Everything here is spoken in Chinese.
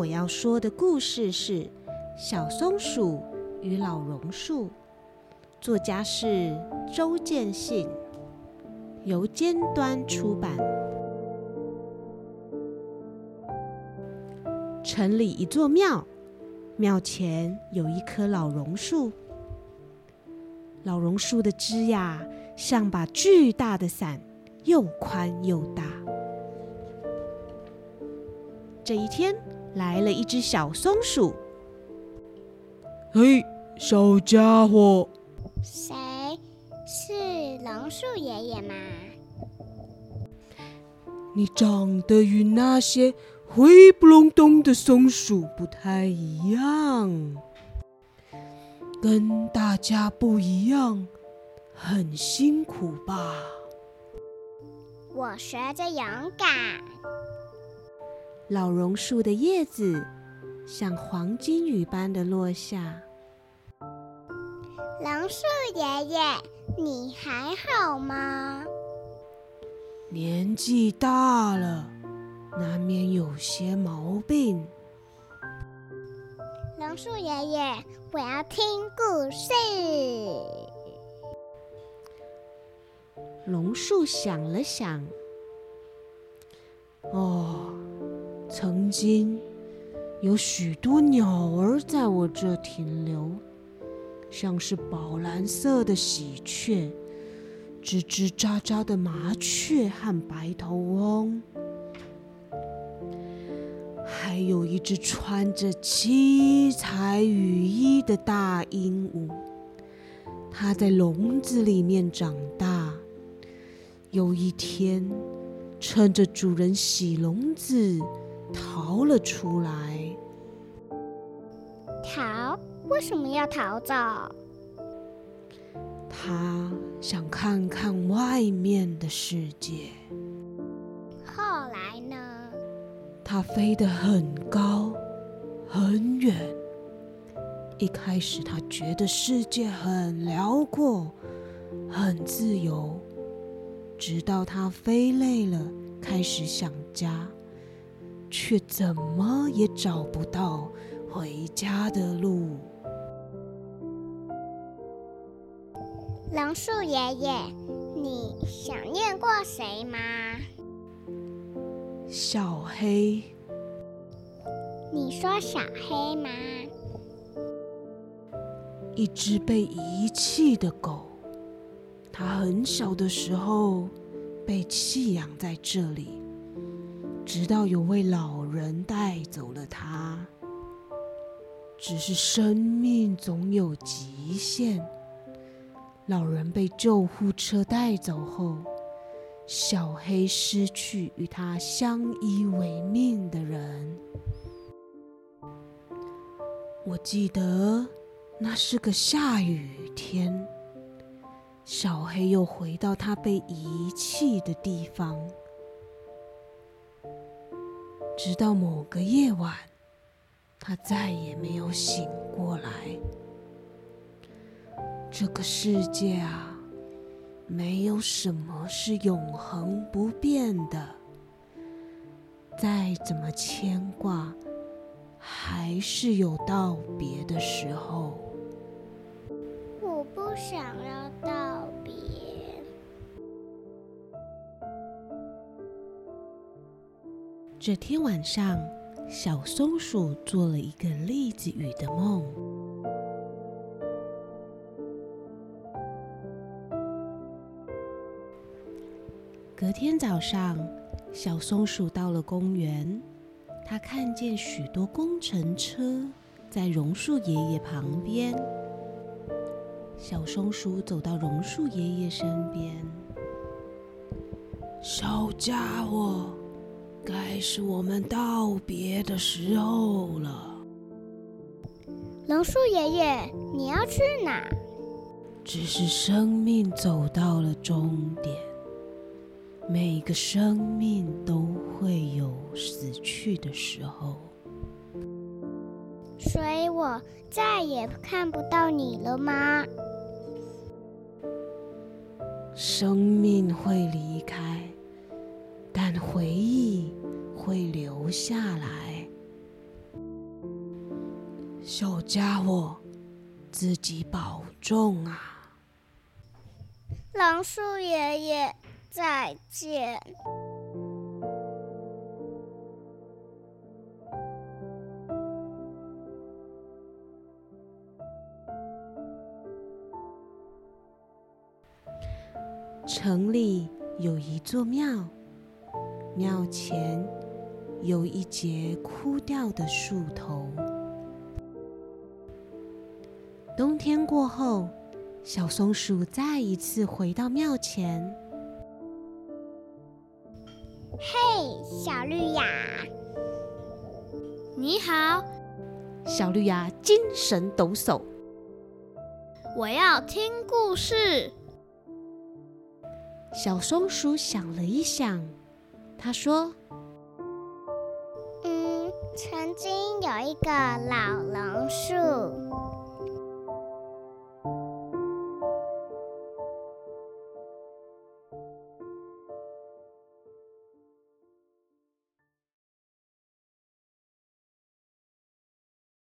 我要说的故事是《小松鼠与老榕树》，作家是周建信，由尖端出版。城里一座庙，庙前有一棵老榕树。老榕树的枝桠像把巨大的伞，又宽又大。这一天，来了一只小松鼠。嘿，小家伙，谁是榕树爷爷吗？你长得与那些灰不隆咚的松鼠不太一样。跟大家不一样，很辛苦吧？我学着勇敢。老榕树的叶子像黄金雨般的落下。榕树爷爷，你还好吗？年纪大了，难免有些毛病。榕树爷爷，我要听故事。榕树想了想，哦，曾经有许多鸟儿在我这停留，像是宝蓝色的喜鹊、吱吱喳喳的麻雀和白头翁。还有一只穿着七彩雨衣的大鹦鹉，它在笼子里面长大。有一天，趁着主人洗笼子，逃了出来。逃？为什么要逃走？他想看看外面的世界。后来呢？他飞得很高，很远。一开始，他觉得世界很辽阔，很自由。直到他飞累了，开始想家，却怎么也找不到回家的路。榕树爷爷，你想念过谁吗？小黑，你说小黑吗？一只被遗弃的狗，它很小的时候被弃养在这里，直到有位老人带走了它。只是生命总有极限，老人被救护车带走后。小黑失去与他相依为命的人。我记得那是个下雨天，小黑又回到他被遗弃的地方。直到某个夜晚，他再也没有醒过来。这个世界啊！没有什么是永恒不变的，再怎么牵挂，还是有道别的时候。我不想要道别。这天晚上，小松鼠做了一个栗子雨的梦。隔天早上，小松鼠到了公园，它看见许多工程车在榕树爷爷旁边。小松鼠走到榕树爷爷身边：“小家伙，该是我们道别的时候了。”榕树爷爷，你要去哪？只是生命走到了终点。每个生命都会有死去的时候，所以我再也看不到你了吗？生命会离开，但回忆会留下来。小家伙，自己保重啊！榕树爷爷，再见。城里有一座庙，庙前有一截枯掉的树头。冬天过后，小松鼠再一次回到庙前。嘿，小绿芽，你好，小绿芽精神抖擞，我要听故事。小松鼠想了一想，他说：“嗯，曾经有一个老榕树。”